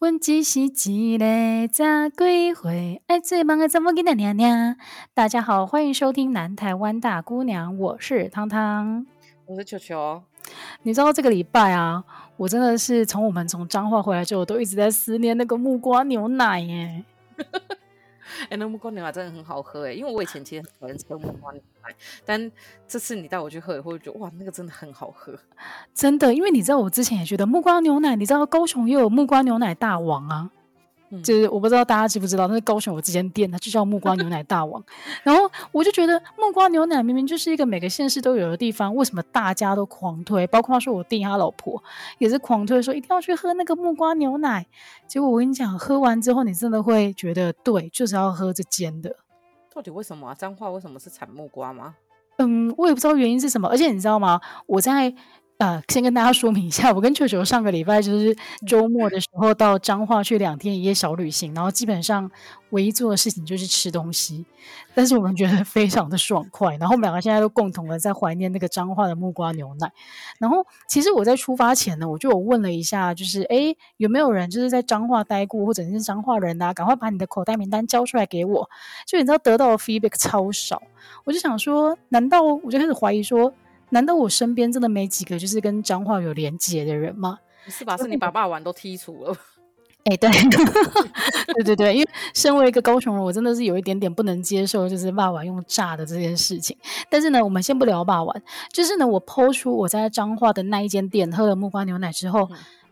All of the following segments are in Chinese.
问只是一个十几岁，爱最忙的怎么给他娘娘？大家好，欢迎收听南台湾大姑娘，我是汤汤，我是球球。你知道这个礼拜啊，我真的是从我们从彰化回来之后，我都一直在思念那个木瓜牛奶耶。哎、那木瓜牛奶真的很好喝哎，因为我以前其实很喜欢喝木瓜牛奶，但这次你带我去喝以后，觉得哇，那个真的很好喝，真的。因为你知道，我之前也觉得木瓜牛奶，你知道高雄也有木瓜牛奶大王啊。就是我不知道大家知不知道，那是高雄有这间店，它就叫木瓜牛奶大王。然后我就觉得木瓜牛奶明明就是一个每个县市都有的地方，为什么大家都狂推？包括说我弟他老婆也是狂推，说一定要去喝那个木瓜牛奶。结果我跟你讲，喝完之后你真的会觉得，对，就是要喝这间的。到底为什么啊？彰化为什么是产木瓜吗？嗯，我也不知道原因是什么。而且你知道吗？我在。呃，先跟大家说明一下，我跟球球上个礼拜就是周末的时候到彰化去两天一夜小旅行，然后基本上唯一做的事情就是吃东西，但是我们觉得非常的爽快，然后我们两个现在都共同的在怀念那个彰化的木瓜牛奶。然后其实我在出发前呢，我就有问了一下，就是诶有没有人就是在彰化待过或者是彰化人啊，赶快把你的口袋名单交出来给我。就你知道得到的 feedback 超少，我就想说，难道我就开始怀疑说。难道我身边真的没几个就是跟彰化有连结的人吗？是吧？是你把霸王都剔除了？哎、欸，对，对对对，因为身为一个高雄人，我真的是有一点点不能接受，就是霸王用炸的这件事情。但是呢，我们先不聊霸王，就是呢，我 po 出我在彰化的那一间店喝了木瓜牛奶之后，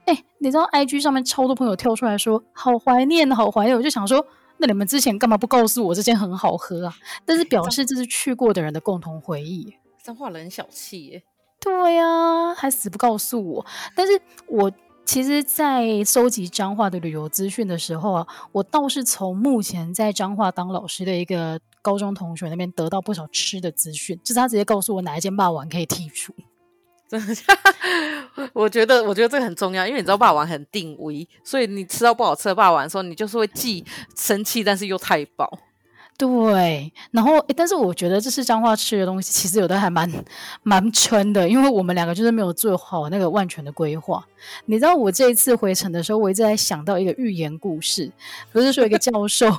哎、嗯欸，你知道 IG 上面超多朋友跳出来说好怀念，好怀念，我就想说，那你们之前干嘛不告诉我这间很好喝啊？但是表示这是去过的人的共同回忆。彰化人很小气耶，对呀、啊，还死不告诉我。但是我其实，在收集彰化的旅游资讯的时候啊，我倒是从目前在彰化当老师的一个高中同学那边得到不少吃的资讯，就是他直接告诉我哪一间霸王可以剔除。真的，我觉得，我觉得这个很重要，因为你知道霸王很定位，所以你吃到不好吃的霸王的时候，你就是会既生气，但是又太饱。对，然后，但是我觉得这是彰化吃的东西，其实有的还蛮蛮撑的，因为我们两个就是没有做好那个万全的规划。你知道我这一次回程的时候，我一直在想到一个寓言故事，不是说一个教授，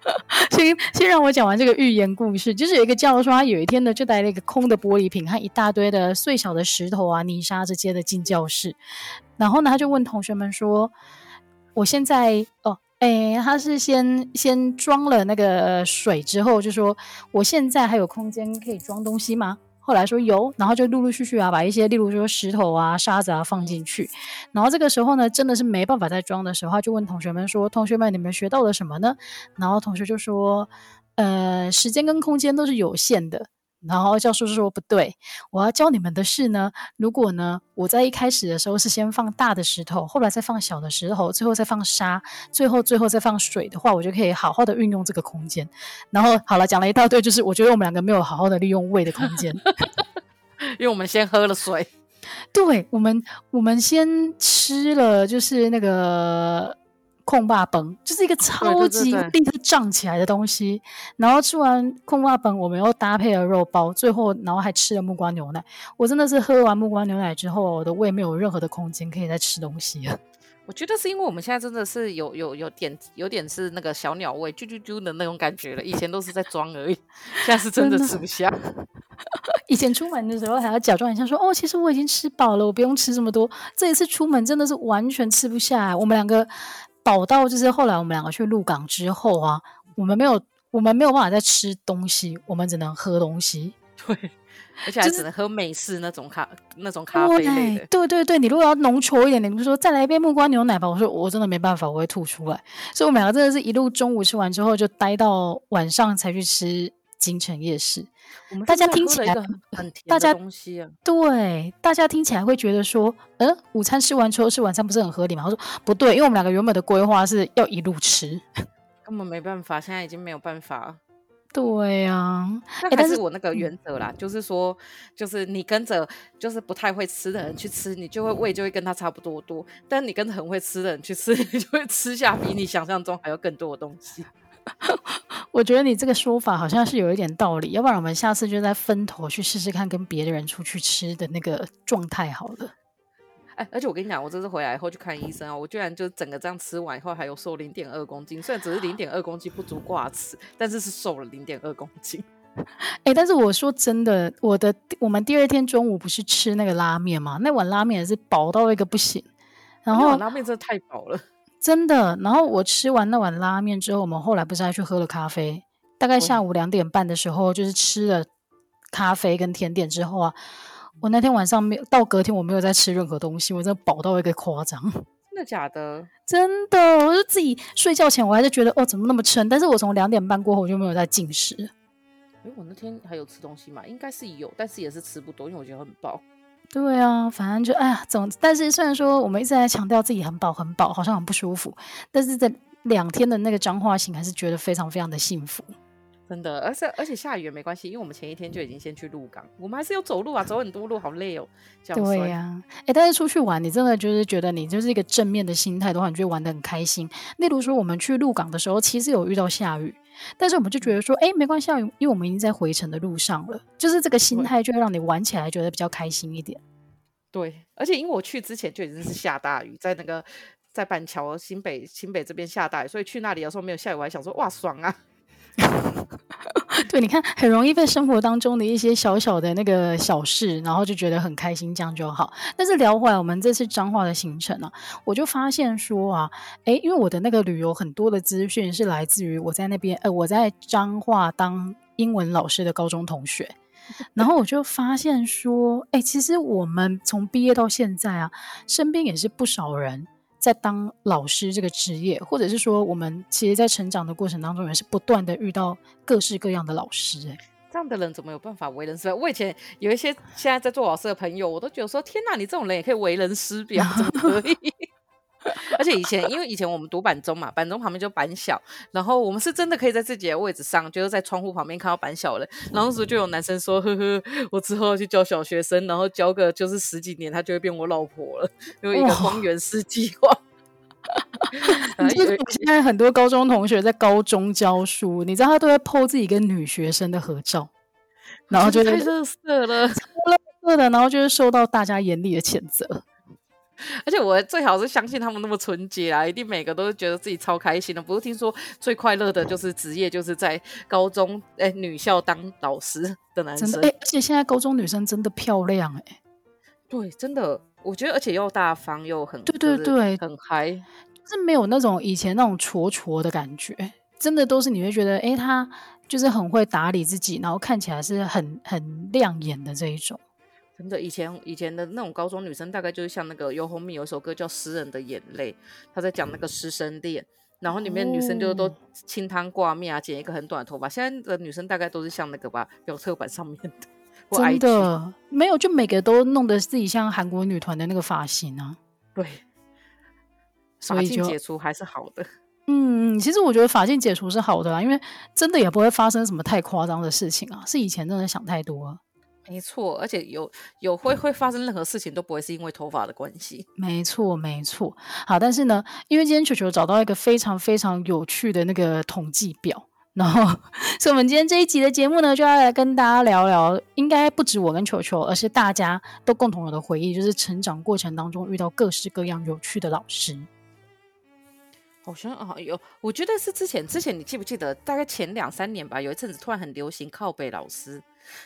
先先让我讲完这个寓言故事，就是有一个教授，他有一天呢就带了一个空的玻璃瓶和一大堆的碎小的石头啊、泥沙这些的进教室，然后呢他就问同学们说：“我现在哦。”哎，他是先先装了那个水之后，就说我现在还有空间可以装东西吗？后来说有，然后就陆陆续续啊，把一些例如说石头啊、沙子啊放进去。然后这个时候呢，真的是没办法再装的时候，他就问同学们说：“同学们，你们学到了什么呢？”然后同学就说：“呃，时间跟空间都是有限的。”然后教授说：“不对，我要教你们的是呢，如果呢，我在一开始的时候是先放大的石头，后来再放小的石头，最后再放沙，最后最后再放水的话，我就可以好好的运用这个空间。然后好了，讲了一大堆，就是我觉得我们两个没有好好的利用胃的空间，因为我们先喝了水，对，我们我们先吃了，就是那个。”控霸本就是一个超级立刻胀起来的东西，对对对对，然后吃完控霸本，我们又搭配了肉包，最后然后还吃了木瓜牛奶。我真的是喝完木瓜牛奶之后，我的胃没有任何的空间可以再吃东西了。我觉得是因为我们现在真的是有有有点有点是那个小鸟胃啾啾啾的那种感觉了，以前都是在装而已，现在是真的吃不下。以前出门的时候还要假装一下说哦，其实我已经吃饱了，我不用吃这么多。这一次出门真的是完全吃不下，我们两个。饱到就是后来我们两个去鹿港之后啊，我们没有我们没有办法再吃东西，我们只能喝东西。对，而且还只能喝美式那种咖、就是、那种咖啡类的。对对对，你如果要浓稠一点，你们说再来一杯木瓜牛奶吧。我说我真的没办法，我会吐出来。所以我们两个真的是一路中午吃完之后，就待到晚上才去吃京城夜市。我们大家听起来很甜的东西啊，对，大家听起来会觉得说，嗯，午餐吃完之后吃晚餐不是很合理吗？我说不对，因为我们两个原本的规划是要一路吃，根本没办法，现在已经没有办法。对呀、啊，那还是我那个原则啦，就是说，就是你跟着就是不太会吃的人去吃，你就会胃就会跟他差不多多；但你跟着很会吃的人去吃，你就会吃下比你想象中还要更多的东西。我觉得你这个说法好像是有一点道理，要不然我们下次就再分头去试试看，跟别的人出去吃的那个状态好了。哎，而且我跟你讲，我这次回来以后去看医生啊，我居然就整个这样吃完以后还有瘦零点二公斤，虽然只是零点二公斤不足挂齿，但是是瘦了零点二公斤。哎、欸，但是我说真的，我的我们第二天中午不是吃那个拉面吗？那碗拉面也是饱到一个不行，然后拉面真的太饱了，真的。然后我吃完那碗拉面之后，我们后来不是还去喝了咖啡？大概下午两点半的时候，就是吃了咖啡跟甜点之后啊，我那天晚上没有到隔天我没有再吃任何东西，我真的饱到一个夸张。真的假的？真的，我就自己睡觉前我还是觉得哦，怎么那么撑？但是我从两点半过后我就没有再进食。哎，我那天还有吃东西嘛？应该是有，但是也是吃不多，因为我觉得很饱。对啊，反正就哎呀，总但是虽然说我们一直在强调自己很饱很饱，好像很不舒服，但是在两天的那个彰化行还是觉得非常非常的幸福。真的，而且而且下雨也没关系，因为我们前一天就已经先去鹿港，我们还是有走路啊，走很多路，好累哦。对呀、啊，哎，但是出去玩，你真的就是觉得你就是一个正面的心态的话，你就会玩的很开心。例如说，我们去鹿港的时候，其实有遇到下雨，但是我们就觉得说，哎，没关系，因为我们已经在回程的路上了，就是这个心态就会让你玩起来觉得比较开心一点。对，而且因为我去之前就已经是下大雨，在那个在板桥新北新北这边下大雨，所以去那里的时候没有下雨，我还想说哇爽啊。对，你看，很容易被生活当中的一些小小的那个小事，然后就觉得很开心，这样就好。但是聊回来，我们这次彰化的行程啊，我就发现说啊，诶，因为我的那个旅游很多的资讯是来自于我在那边，呃，我在彰化当英文老师的高中同学，然后我就发现说，诶，其实我们从毕业到现在啊，身边也是不少人。在当老师这个职业，或者是说，我们其实，在成长的过程当中，也是不断的遇到各式各样的老师、欸。这样的人怎么有办法为人师表？我以前有一些现在在做老师的朋友，我都觉得说：天哪，你这种人也可以为人师表，怎么可以？而且以前，因为以前我们读板中嘛，板中旁边就板小，然后我们是真的可以在自己的位置上，就是在窗户旁边看到板小了。然后时就有男生说：“呵呵，我之后要去教小学生，然后教个就是十几年，他就会变我老婆了，有一个荒原式计划。”就是现在很多高中同学在高中教书，你知道他都在 po 自己跟女学生的合照，然后就太垃圾了，超垃圾的，然后就是受到大家严厉的谴责。而且我最好是相信他们那么纯洁啊，一定每个都是觉得自己超开心的。不是听说最快乐的就是职业，就是在高中哎、欸、女校当老师的男生。哎、欸，而且现在高中女生真的漂亮哎、欸，对，真的，我觉得而且又大方又很对对对，很嗨，就是没有那种以前那种挫挫的感觉，真的都是你会觉得哎、欸，她就是很会打理自己，然后看起来是很很亮眼的这一种。真的，以前以前的那种高中女生，大概就是像那个游鸿明有一首歌叫《诗人的眼泪》，她在讲那个师生恋，然后里面女生就都清汤挂面啊，剪一个很短的头发。现在的女生大概都是像那个吧，表特版上面的。真的没有，就每个都弄得自己像韩国女团的那个发型啊。对，发禁解除还是好的。嗯，其实我觉得法禁解除是好的啦，因为真的也不会发生什么太夸张的事情啊。是以前真的想太多了。没错，而且有有会会发生任何事情都不会是因为头发的关系。没错，没错。好，但是呢，因为今天球球找到一个非常非常有趣的那个统计表，然后，所以我们今天这一集的节目呢，就要来跟大家聊聊，应该不止我跟球球，而是大家都共同有的回忆，就是成长过程当中遇到各式各样有趣的老师。好像啊，有，我觉得是之前之前，你记不记得，大概前两三年吧，有一阵子突然很流行靠背老师。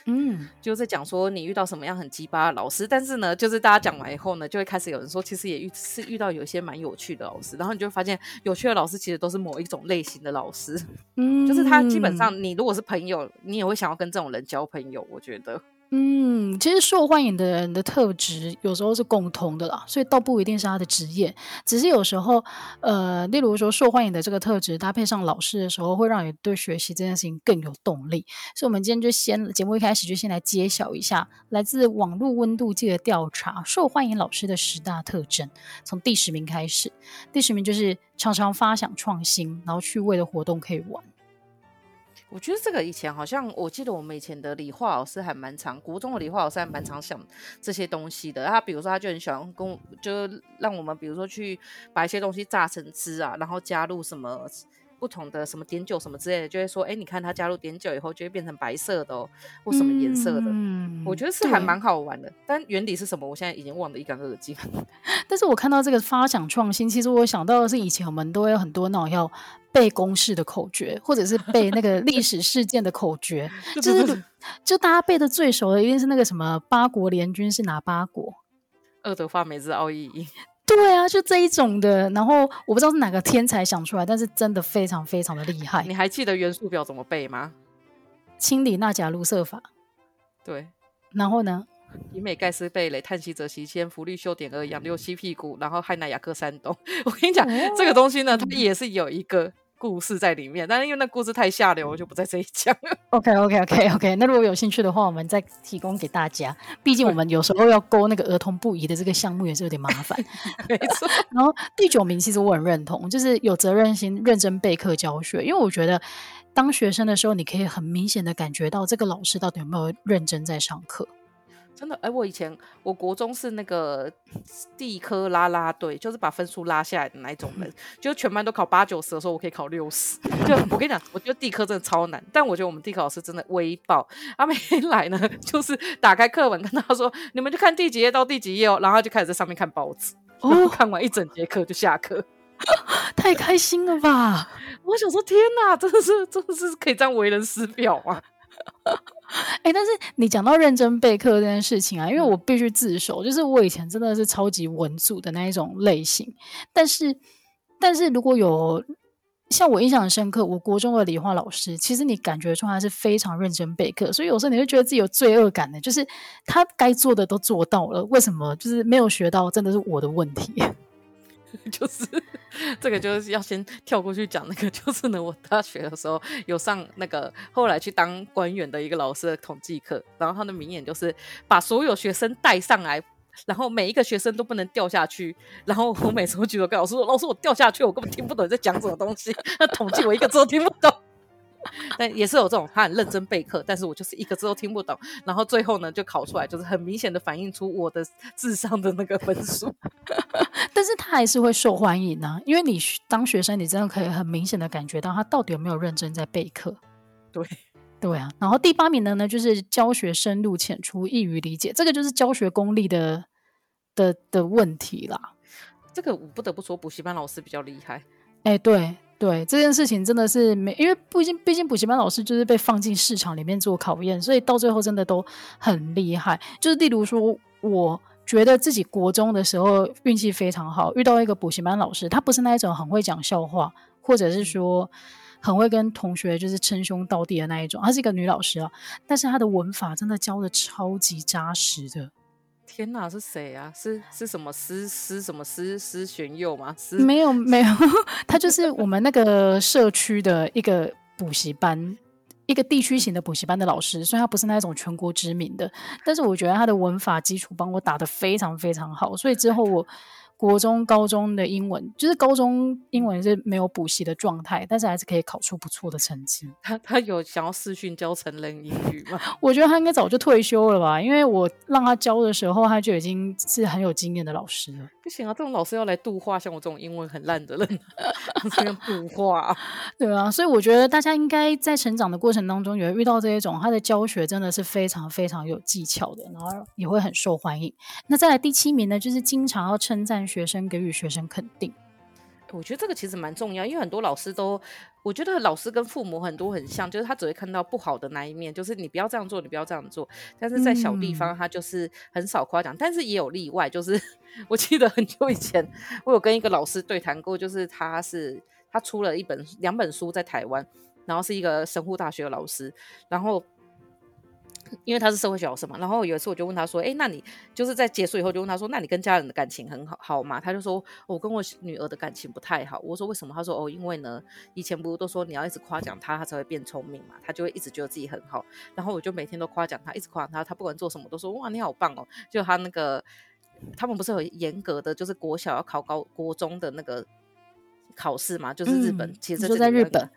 嗯，就在讲说你遇到什么样很鸡巴的老师，但是呢，就是大家讲完以后呢，就会开始有人说，其实也遇是遇到有一些蛮有趣的老师，然后你就会发现，有趣的老师其实都是某一种类型的老师，嗯，就是他基本上，你如果是朋友，你也会想要跟这种人交朋友，我觉得。嗯，其实受欢迎的人的特质有时候是共通的啦，所以倒不一定是他的职业，只是有时候，呃，例如说受欢迎的这个特质搭配上老师的时候，会让你对学习这件事情更有动力。所以，我们今天就先节目一开始就先来揭晓一下来自网络温度计的调查，受欢迎老师的十大特征。从第十名开始，第十名就是常常发想创新，然后趣味的活动可以玩。我觉得这个以前好像，我记得我们以前的理化老师还蛮常，国中的理化老师还蛮常想这些东西的。他比如说，他就很喜欢跟我，就让我们比如说去把一些东西榨成汁啊，然后加入什么不同的什么碘酒什么之类的，就会说，哎，你看它加入碘酒以后就会变成白色的哦，或什么颜色的。嗯，我觉得是还蛮好玩的，但原理是什么，我现在已经忘得一干二净。但是我看到这个发想创新，其实我想到的是以前我们都有很多那种要背公式的口诀，或者是背那个历史事件的口诀，就是就大家背的最熟的一定是那个什么八国联军是哪八国？爱德发美日奥义。对啊，就这一种的。然后我不知道是哪个天才想出来，但是真的非常非常的厉害。你还记得元素表怎么背吗？氢锂钠钾氯色法。对。然后呢？以美盖斯贝雷碳锡泽锡铅氟氯溴碘銨氧六烯屁股，然后氦氖氬氪氙氡。我跟你讲，哦、这个东西呢，它也是有一个。故事在里面，但是因为那故事太下流，我就不在这里讲了。OK，OK，OK，OK。那如果有兴趣的话，我们再提供给大家。毕竟我们有时候要勾那个儿童不宜的这个项目也是有点麻烦。没错。然后第九名，其实我很认同，就是有责任心、认真备课教学。因为我觉得当学生的时候，你可以很明显的感觉到这个老师到底有没有认真在上课。真的，哎、欸，我以前我国中是那个地科拉拉队，就是把分数拉下来的那一种人，就全班都考八九十的时候，我可以考六十。就我跟你讲，我觉得地科真的超难，但我觉得我们地科老师真的威爆。他每天来呢，就是打开课本跟他说：“你们就看第几页到第几页哦。”然后就开始在上面看报纸，然后看完一整节课就下课，哦、太开心了吧！我想说，天哪，真的是真的是可以这样为人师表啊！哎、欸，但是你讲到认真备课这件事情啊，因为我必须自首，就是我以前真的是超级文组的那一种类型。但是，但是如果有像我印象很深刻，我国中的理化老师，其实你感觉出来是非常认真备课，所以有时候你会觉得自己有罪恶感的，就是他该做的都做到了，为什么就是没有学到？真的是我的问题。就是这个，就是要先跳过去讲那个，就是呢，我大学的时候有上那个，后来去当官员的一个老师的统计课，然后他的名言就是把所有学生带上来，然后每一个学生都不能掉下去，然后我每次都举手跟老师说，老师我掉下去，我根本听不懂你在讲什么东西，那统计我一个字都听不懂。但也是有这种，他很认真备课，但是我就是一个字都听不懂，然后最后呢就考出来，就是很明显的反映出我的 智商的那个分数。但是他还是会受欢迎呢、啊，因为你当学生，你真的可以很明显的感觉到他到底有没有认真在备课。对，对啊。然后第八名的呢，就是教学深入浅出，易于理解，这个就是教学功力的的的问题啦。这个我不得不说，补习班老师比较厉害。哎，对。对这件事情真的是没，因为毕竟毕竟补习班老师就是被放进市场里面做考验，所以到最后真的都很厉害。就是例如说，我觉得自己国中的时候运气非常好，遇到一个补习班老师，他不是那一种很会讲笑话，或者是说很会跟同学就是称兄道弟的那一种，她是一个女老师啊，但是她的文法真的教的超级扎实的。天哪，是谁啊？是是什么师师什么师师玄佑吗？没有没有，他就是我们那个社区的一个补习班，一个地区型的补习班的老师，虽然他不是那种全国知名的，但是我觉得他的文法基础帮我打得非常非常好，所以之后我。国中、高中的英文，就是高中英文是没有补习的状态，但是还是可以考出不错的成绩。他他有想要视讯教成人英语吗？我觉得他应该早就退休了吧，因为我让他教的时候，他就已经是很有经验的老师了。不行啊，这种老师要来度化像我这种英文很烂的人，这样度化。对啊，所以我觉得大家应该在成长的过程当中，也会遇到这一种，他的教学真的是非常非常有技巧的，然后也会很受欢迎。那再来第七名呢，就是经常要称赞学生，给予学生肯定。我觉得这个其实蛮重要，因为很多老师都，我觉得老师跟父母很多很像，就是他只会看到不好的那一面，就是你不要这样做，你不要这样做。但是在小地方，他就是很少夸奖，嗯、但是也有例外。就是 我记得很久以前，我有跟一个老师对谈过，就是他是他出了一本两本书在台湾，然后是一个神户大学的老师，然后。因为他是社会学老师嘛，然后有一次我就问他说：“哎，那你就是在结束以后就问他说，那你跟家人的感情很好好吗？”他就说：“我跟我女儿的感情不太好。”我说：“为什么？”他说：“哦，因为呢，以前不是都说你要一直夸奖他，他才会变聪明嘛，他就会一直觉得自己很好。然后我就每天都夸奖他，一直夸奖他，他不管做什么都说哇，你好棒哦。就他那个，他们不是有严格的，就是国小要考高国中的那个考试嘛，就是日本，嗯、其实就在日本。”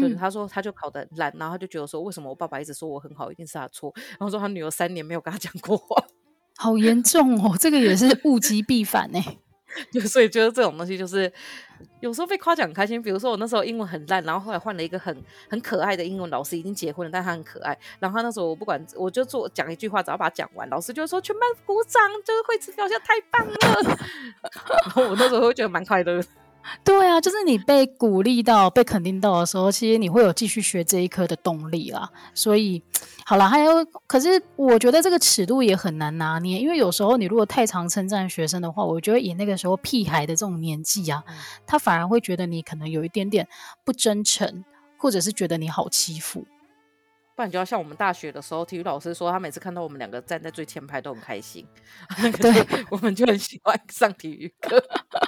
对，他说他就考得很烂，然后他就觉得说，为什么我爸爸一直说我很好，一定是他错。然后说他女儿三年没有跟他讲过话，好严重哦，这个也是物极必反呢。就所以觉得这种东西就是有时候被夸奖很开心。比如说我那时候英文很烂，然后后来换了一个很很可爱的英文老师，已经结婚了，但他很可爱。然后他那时候我不管，我就做讲一句话，只要把它讲完，老师就说全班鼓掌，就是惠慈表现太棒了。然后我那时候会觉得蛮快乐。对啊，就是你被鼓励到、被肯定到的时候，其实你会有继续学这一科的动力啦。所以，好了，还有，可是我觉得这个尺度也很难拿捏，因为有时候你如果太常称赞学生的话，我觉得以那个时候屁孩的这种年纪啊，他反而会觉得你可能有一点点不真诚，或者是觉得你好欺负。不然就要像我们大学的时候，体育老师说，他每次看到我们两个站在最前排都很开心。对，我们就很喜欢上体育课。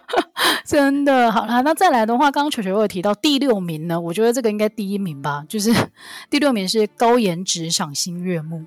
真的好啦，那再来的话，刚刚球球有提到第六名呢，我觉得这个应该第一名吧，就是 第六名是高颜值、赏心悦目。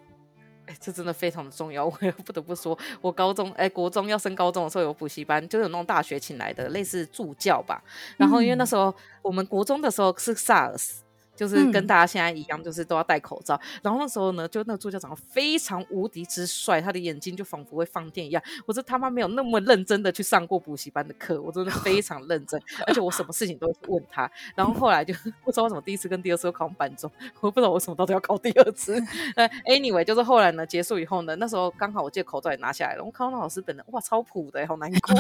哎，这真的非常的重要，我也不得不说，我高中哎国中要升高中的时候有补习班，就是有那种大学请来的类似助教吧。然后因为那时候、嗯、我们国中的时候是 SARS。就是跟大家现在一样，就是都要戴口罩。嗯、然后那时候呢，就那个助教长得非常无敌之帅，他的眼睛就仿佛会放电一样。我这他妈没有那么认真的去上过补习班的课，我真的非常认真，而且我什么事情都会问他。然后后来就不知道为什么第一次跟第二次都考班中，我不知道为什么到底要考第二次。呃，anyway，就是后来呢结束以后呢，那时候刚好我借口罩也拿下来了，我看到那老师本人哇超普的，好难过。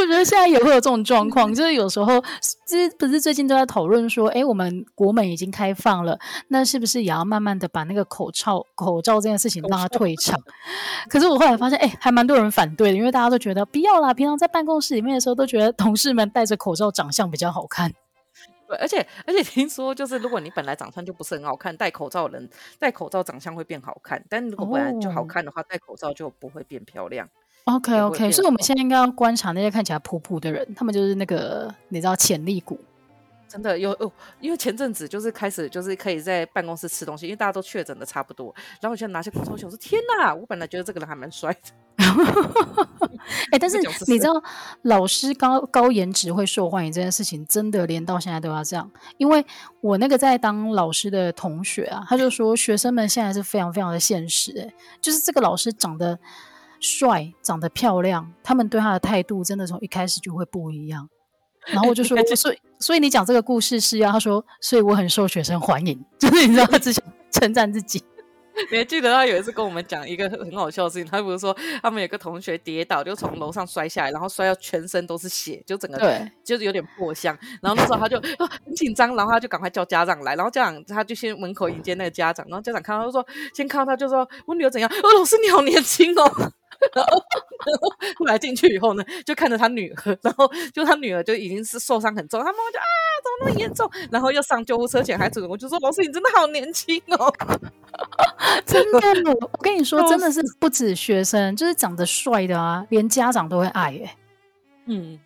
我觉得现在也会有这种状况，就是有时候，这不是最近都在讨论说，哎，我们国门已经开放了，那是不是也要慢慢的把那个口罩口罩这件事情让它退 场？可是我后来发现，哎，还蛮多人反对的，因为大家都觉得不要啦，平常在办公室里面的时候都觉得同事们戴着口罩长相比较好看。对，而且而且听说，就是如果你本来长相就不是很好看，戴口罩的人戴口罩长相会变好看，但如果本来就好看的话，戴口罩就不会变漂亮。OK OK，所以我们现在应该要观察那些看起来普普的人，他们就是那个你知道潜力股，真的有哦。因为前阵子就是开始就是可以在办公室吃东西，因为大家都确诊的差不多，然后我现在拿起口罩，我说天哪，我本来觉得这个人还蛮帅的。哎、欸，但 是你知道老师高高颜值会受欢迎这件事情，真的连到现在都要这样。因为我那个在当老师的同学啊，他就说学生们现在是非常非常的现实，哎，就是这个老师长得。帅，长得漂亮，他们对他的态度真的从一开始就会不一样。然后我就说，所以所以你讲这个故事是要他说，所以我很受学生欢迎，就是你知道他只想称赞自己。你还记得他有一次跟我们讲一个很好笑的事情？他不是说他们有个同学跌倒，就从楼上摔下来，然后摔到全身都是血，就整个对，就是有点破相。然后那时候他就 很紧张，然后他就赶快叫家长来，然后家长他就先门口迎接那个家长，然后家长看到他就说，先看到他就说我女儿怎样？哦，老师你好年轻哦。然后，然后后来进去以后呢，就看着他女儿，然后就他女儿就已经是受伤很重，他妈妈就啊，怎么那么严重？然后要上救护车前还主动，我就说老师你真的好年轻哦，真的，我跟你说，真的是不止学生，就是长得帅的啊，连家长都会爱耶。嗯。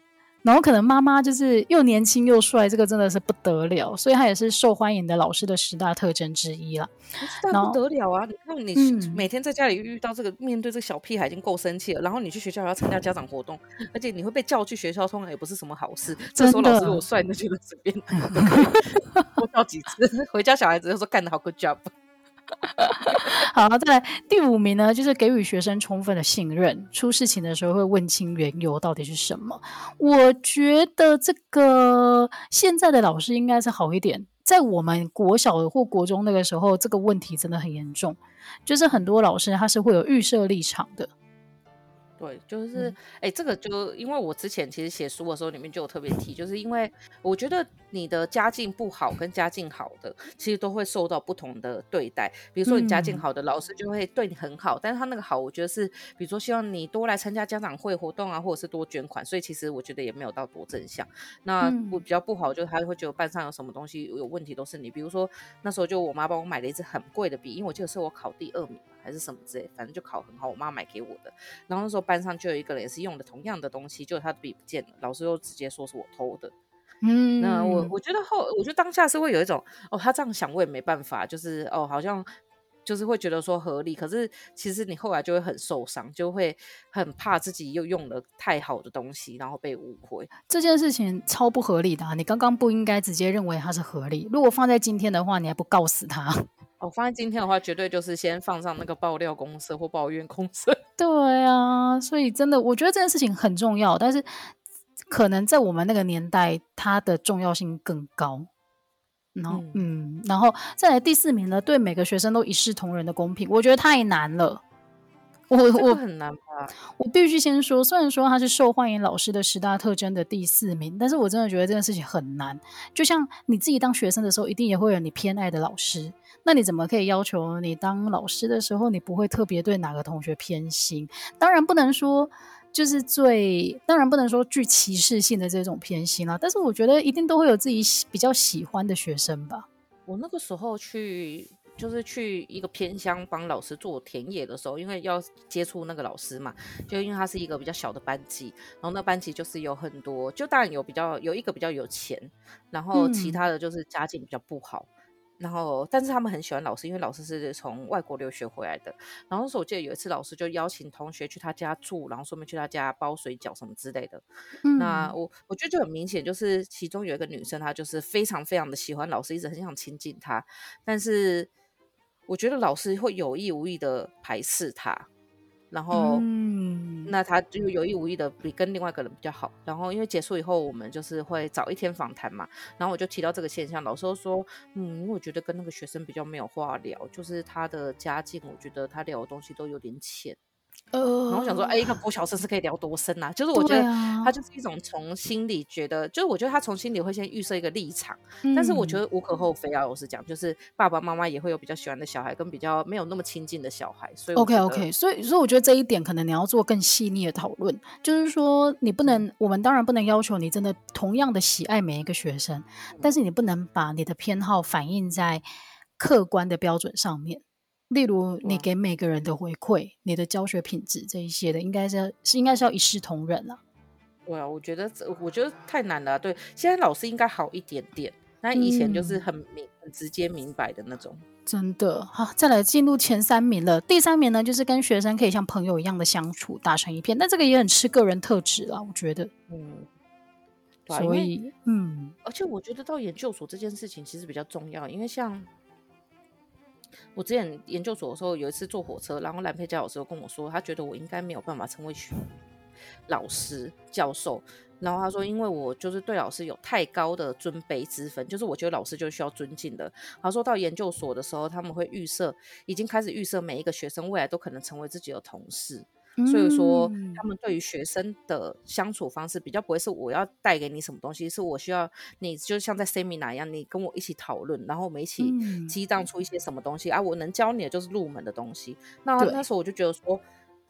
然后可能妈妈就是又年轻又帅，这个真的是不得了，所以他也是受欢迎的老师的十大特征之一了。那不得了啊！你看你每天在家里遇到这个，嗯、面对这个小屁孩已经够生气了，然后你去学校还要参加家长活动，而且你会被叫去学校，通常也不是什么好事。这时候老师如果帅，那就随便多叫几次，回家小孩子就说干得好，good job。好，再来第五名呢，就是给予学生充分的信任，出事情的时候会问清缘由到底是什么。我觉得这个现在的老师应该是好一点，在我们国小或国中那个时候，这个问题真的很严重，就是很多老师他是会有预设立场的。对，就是哎、嗯，这个就因为我之前其实写书的时候里面就有特别提，就是因为我觉得你的家境不好跟家境好的，其实都会受到不同的对待。比如说你家境好的老师就会对你很好，嗯、但是他那个好，我觉得是比如说希望你多来参加家长会活动啊，或者是多捐款，所以其实我觉得也没有到多正向。那我比较不好，就是他会觉得班上有什么东西有问题都是你。比如说那时候就我妈帮我买了一支很贵的笔，因为我记得是我考第二名。还是什么之类，反正就考很好，我妈买给我的。然后那时候班上就有一个人也是用的同样的东西，就他的笔不见了，老师又直接说是我偷的。嗯，那我我觉得后，我觉得当下是会有一种，哦，他这样想我也没办法，就是哦，好像就是会觉得说合理。可是其实你后来就会很受伤，就会很怕自己又用了太好的东西，然后被误会。这件事情超不合理的啊，你刚刚不应该直接认为它是合理。如果放在今天的话，你还不告死他？我、哦、放在今天的话，绝对就是先放上那个爆料公司或抱怨公司。对啊，所以真的，我觉得这件事情很重要，但是可能在我们那个年代，它的重要性更高。然后，嗯，嗯，然后再来第四名呢，对每个学生都一视同仁的公平，我觉得太难了。我我很难吧？我必须先说，虽然说他是受欢迎老师的十大特征的第四名，但是我真的觉得这件事情很难。就像你自己当学生的时候，一定也会有你偏爱的老师，那你怎么可以要求你当老师的时候，你不会特别对哪个同学偏心？当然不能说就是最，当然不能说具歧视性的这种偏心啦。但是我觉得一定都会有自己比较喜欢的学生吧。我那个时候去。就是去一个偏乡帮老师做田野的时候，因为要接触那个老师嘛，就因为他是一个比较小的班级，然后那班级就是有很多，就当然有比较有一个比较有钱，然后其他的就是家境比较不好。嗯然后，但是他们很喜欢老师，因为老师是从外国留学回来的。然后，我记得有一次，老师就邀请同学去他家住，然后顺便去他家包水饺什么之类的。嗯、那我我觉得就很明显，就是其中有一个女生，她就是非常非常的喜欢老师，一直很想亲近他。但是，我觉得老师会有意无意的排斥他。然后，嗯，那他就有意无意的比跟另外一个人比较好。然后，因为结束以后，我们就是会早一天访谈嘛。然后我就提到这个现象，老师说，嗯，因为我觉得跟那个学生比较没有话聊，就是他的家境，我觉得他聊的东西都有点浅。呃，然后我想说，哎，一个国小生是可以聊多深啊？就是我觉得他就是一种从心里觉得，就是我觉得他从心里会先预设一个立场，嗯、但是我觉得无可厚非啊。我是讲，就是爸爸妈妈也会有比较喜欢的小孩，跟比较没有那么亲近的小孩。所以 OK OK，所以所以我觉得这一点可能你要做更细腻的讨论，就是说你不能，我们当然不能要求你真的同样的喜爱每一个学生，但是你不能把你的偏好反映在客观的标准上面。例如，你给每个人的回馈，你的教学品质这一些的，应该是要是应该是要一视同仁了。对啊，我觉得这我觉得太难了。对，现在老师应该好一点点，那以前就是很明、嗯、很直接明白的那种。真的好，再来进入前三名了。第三名呢，就是跟学生可以像朋友一样的相处，打成一片。那这个也很吃个人特质啦，我觉得。嗯。所以，嗯，而且我觉得到研究所这件事情其实比较重要，因为像。我之前研究所的时候，有一次坐火车，然后蓝佩佳老师跟我说，他觉得我应该没有办法成为老师、教授。然后他说，因为我就是对老师有太高的尊卑之分，就是我觉得老师就需要尊敬的。他说到研究所的时候，他们会预设，已经开始预设每一个学生未来都可能成为自己的同事。所以说，他们对于学生的相处方式比较不会是我要带给你什么东西，是我需要你就像在 seminar 一样，你跟我一起讨论，然后我们一起激荡出一些什么东西啊。我能教你的就是入门的东西。那那时候我就觉得说，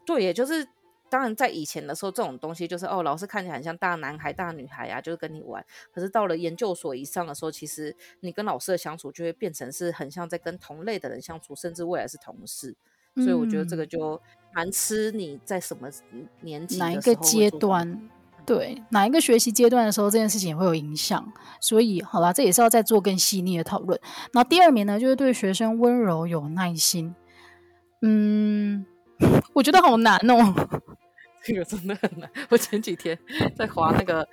对，也就是当然在以前的时候，这种东西就是哦，老师看起来很像大男孩、大女孩啊，就是跟你玩。可是到了研究所以上的时候，其实你跟老师的相处就会变成是很像在跟同类的人相处，甚至未来是同事。所以我觉得这个就蛮吃你在什么年纪、哪一个阶段，对哪一个学习阶段的时候，这件事情也会有影响。所以好啦，这也是要再做更细腻的讨论。那第二名呢，就是对学生温柔有耐心。嗯，我觉得好难哦。这个真的很难。我前几天在划那个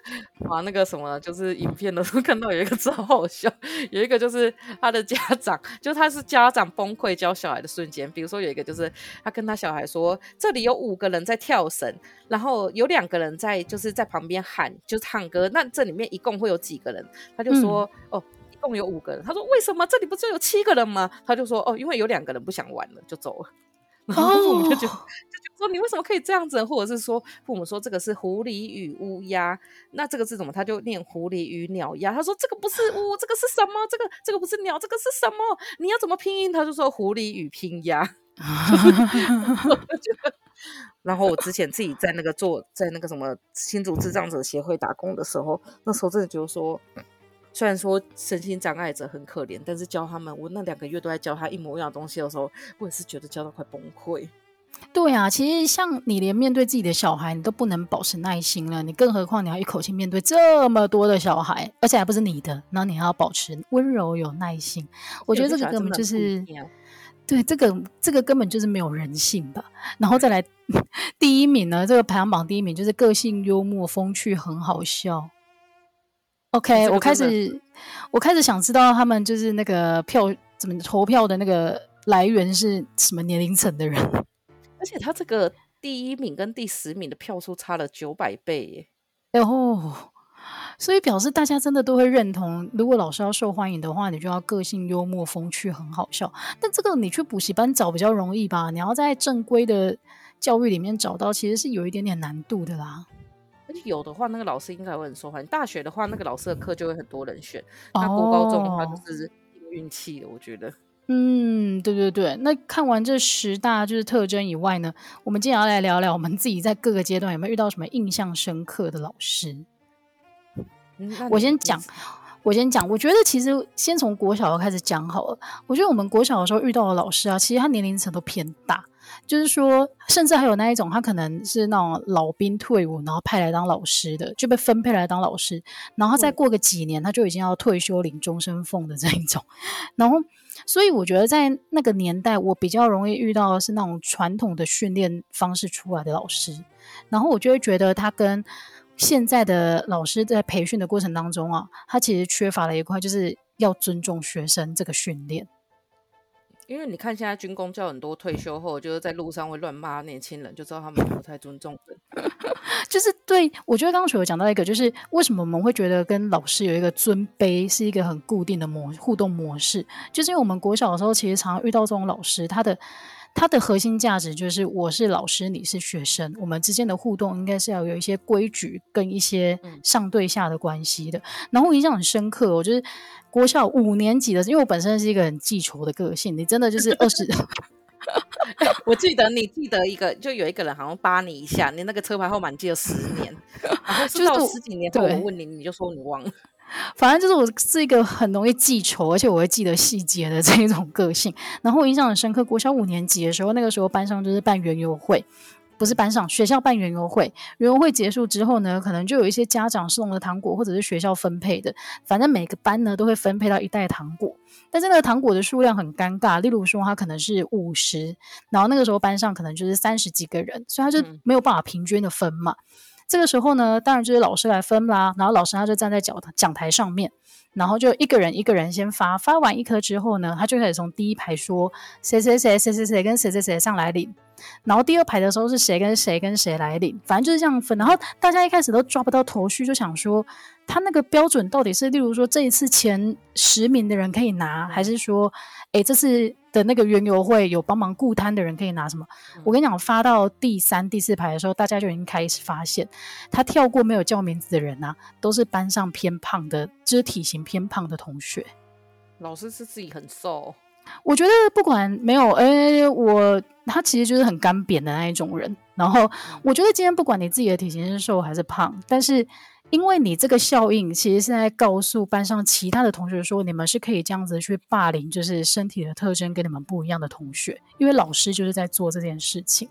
划那个什么，就是影片的时候，看到有一个超好笑，有一个就是他的家长，就他是家长崩溃教小孩的瞬间。比如说有一个就是他跟他小孩说，这里有五个人在跳绳，然后有两个人在就是在旁边喊，就唱歌。那这里面一共会有几个人？他就说、嗯、哦，一共有五个人。他说为什么这里不是有七个人吗？他就说哦，因为有两个人不想玩了，就走了。然后父母就觉得，就觉得说你为什么可以这样子？或者是说父母说这个是狐狸与乌鸦，那这个是怎么？他就念狐狸与鸟鸦。他说这个不是乌，这个是什么？这个这个不是鸟，这个是什么？你要怎么拼音？他就说狐狸与拼鸦。然后我之前自己在那个做在那个什么新竹智障者协会打工的时候，那时候真的就是说。虽然说身心障碍者很可怜，但是教他们，我那两个月都在教他一模一样的东西的时候，我也是觉得教到快崩溃。对啊，其实像你连面对自己的小孩，你都不能保持耐心了，你更何况你要一口气面对这么多的小孩，而且还不是你的，然后你还要保持温柔有耐心。我觉得这个根本就是，对，这个这个根本就是没有人性吧。然后再来 第一名呢，这个排行榜第一名就是个性幽默、风趣、很好笑。OK，我开始，我开始想知道他们就是那个票怎么投票的那个来源是什么年龄层的人，而且他这个第一名跟第十名的票数差了九百倍耶。然后、哦，所以表示大家真的都会认同，如果老师要受欢迎的话，你就要个性幽默、风趣、很好笑。但这个你去补习班找比较容易吧？你要在正规的教育里面找到，其实是有一点点难度的啦。而且有的话，那个老师应该会很受欢迎。大学的话，那个老师的课就会很多人选。那国高中的话，就是运气的，我觉得。嗯，对对对。那看完这十大就是特征以外呢，我们今天要来聊聊我们自己在各个阶段有没有遇到什么印象深刻的老师。嗯，我先讲，我先讲。我觉得其实先从国小开始讲好了。我觉得我们国小的时候遇到的老师啊，其实他年龄层都偏大，就是说，甚至还有那一种他可能是那种老兵退伍，然后派来当老师的，就被分配来当老师，然后再过个几年，他就已经要退休领终身俸的这一种，然后。所以我觉得在那个年代，我比较容易遇到的是那种传统的训练方式出来的老师，然后我就会觉得他跟现在的老师在培训的过程当中啊，他其实缺乏了一块，就是要尊重学生这个训练。因为你看现在军工教很多退休后就是在路上会乱骂年轻人，就知道他们不太尊重人。就是对，我觉得刚刚有讲到一个，就是为什么我们会觉得跟老师有一个尊卑是一个很固定的模互动模式，就是因为我们国小的时候其实常常遇到这种老师，他的他的核心价值就是我是老师，你是学生，我们之间的互动应该是要有一些规矩跟一些上对下的关系的。然后我印象很深刻，我就是。国小五年级的，因为我本身是一个很记仇的个性，你真的就是 二十。我记得你记得一个，就有一个人好像扒你一下，你那个车牌号码你记了十年，然后是到十几年后我问你，你就说你忘了。反正就是我是一个很容易记仇，而且我会记得细节的 这一种个性。然后我印象很深刻，国小五年级的时候，那个时候班上就是办园游会。不是班上，学校办园游会，园游会结束之后呢，可能就有一些家长送的糖果，或者是学校分配的，反正每个班呢都会分配到一袋糖果，但是那个糖果的数量很尴尬，例如说它可能是五十，然后那个时候班上可能就是三十几个人，所以他就没有办法平均的分嘛。嗯、这个时候呢，当然就是老师来分啦，然后老师他就站在讲讲台上面。然后就一个人一个人先发，发完一颗之后呢，他就开始从第一排说谁谁谁谁谁谁跟谁谁谁上来领，然后第二排的时候是谁跟谁跟谁来领，反正就是这样分。然后大家一开始都抓不到头绪，就想说他那个标准到底是，例如说这一次前十名的人可以拿，还是说，诶这次的那个园游会有帮忙顾摊的人可以拿什么？嗯、我跟你讲，发到第三、第四排的时候，大家就已经开始发现，他跳过没有叫名字的人啊，都是班上偏胖的，就是体型偏胖的同学。老师是自己很瘦，我觉得不管没有，哎，我他其实就是很干瘪的那一种人。然后我觉得今天不管你自己的体型是瘦还是胖，但是。因为你这个效应，其实是在告诉班上其他的同学说，你们是可以这样子去霸凌，就是身体的特征跟你们不一样的同学。因为老师就是在做这件事情。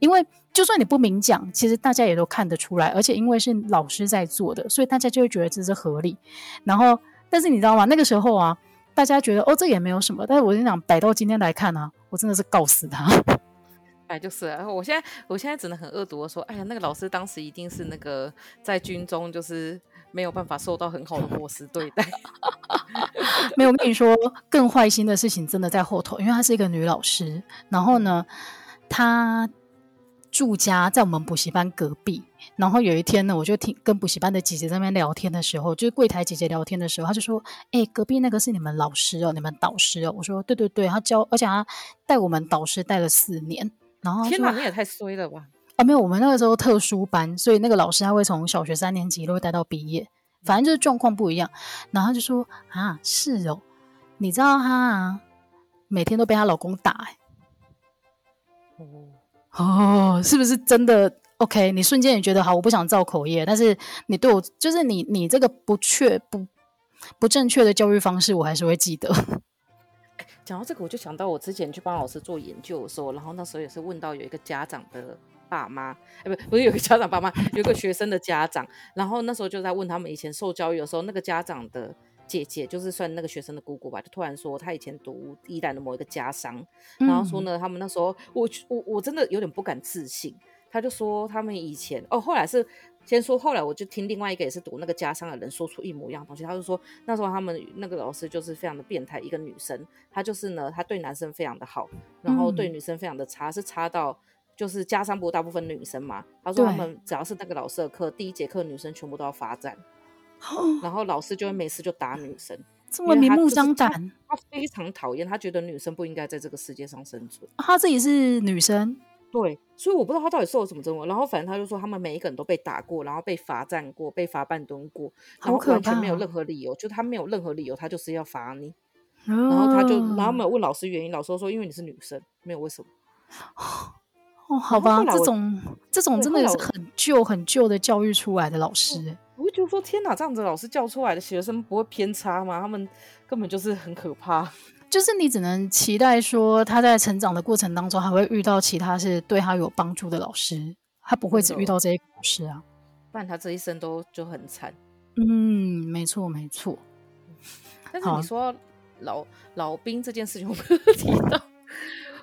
因为就算你不明讲，其实大家也都看得出来。而且因为是老师在做的，所以大家就会觉得这是合理。然后，但是你知道吗？那个时候啊，大家觉得哦，这也没有什么。但是我跟你讲，摆到今天来看呢、我真的是告死他。哎，就是，我现在，我现在只能很恶毒的说，哎呀，那个老师当时一定是那个在军中，就是没有办法受到很好的伙食对待。没有，跟你说，更坏心的事情真的在后头，因为她是一个女老师，然后呢，她住家在我们补习班隔壁，然后有一天呢，我就听跟补习班的姐姐在那边聊天的时候，就是柜台姐姐聊天的时候，她就说，哎，隔壁那个是你们老师哦，你们导师哦。我说，对对对，她教，而且她带我们导师带了四年。然后天哪，你也太衰了吧！啊，没有，我们那个时候特殊班，所以那个老师他会从小学三年级都会带到毕业，反正就是状况不一样。然后他就说啊，是哦，你知道她啊，每天都被她老公打，欸，哦哦，是不是真的？OK，你瞬间也觉得好，我不想造口业，但是你对我就是你你这个不确不不正确的教育方式，我还是会记得。讲到这个，我就想到我之前去帮老师做研究的时候，然后那时候也是问到有一个家长的爸妈，哎，不，不是有一个家长爸妈，有一个学生的家长，然后那时候就在问他们以前受教育的时候，那个家长的姐姐就是算那个学生的姑姑吧，就突然说他以前读宜兰的某一个家商，然后说呢，他们那时候我我我真的有点不敢置信，他就说他们以前哦，后来是。先说，后来我就听另外一个也是读那个家商的人说出一模一样的东西。他就说那时候他们那个老师就是非常的变态，一个女生，她就是呢，她对男生非常的好，然后对女生非常的差，是差到就是家商部大部分女生嘛，他说他们只要是那个老师的课，第一节课女生全部都要罚站，然后老师就会每次就打女生，这么明目张胆，他非常讨厌，他觉得女生不应该在这个世界上生存。他自己是女生。对，所以我不知道他到底受了什么折磨。然后反正他就说，他们每一个人都被打过，然后被罚站过，被罚半蹲过，然后完全没有任何理由，就他没有任何理由，他就是要罚你。哦、然后他就，然后没有问老师原因，老师说，因为你是女生，没有为什么。哦，好吧，这种这种真的也是很旧很旧的教育出来的老师。我就觉得说，天哪，这样子老师教出来的学生不会偏差吗？他们根本就是很可怕。就是你只能期待说他在成长的过程当中还会遇到其他是对他有帮助的老师，他不会只遇到这一个老师啊，不然他这一生都就很惨。嗯，没错没错。但是你说老老兵这件事情，我没有提到。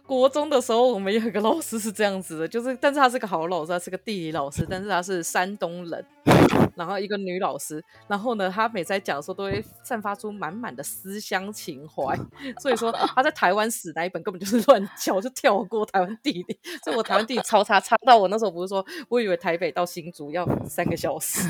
国中的时候，我们有一个老师是这样子的，就是，但是他是个好老师，他是个地理老师，但是他是山东人，然后一个女老师，然后呢，他每次在讲的时候都会散发出满满的思乡情怀，所以说他在台湾史那一本根本就是乱教，就跳过台湾地理，所以我台湾地理超差，差到我那时候不是说，我以为台北到新竹要三个小时，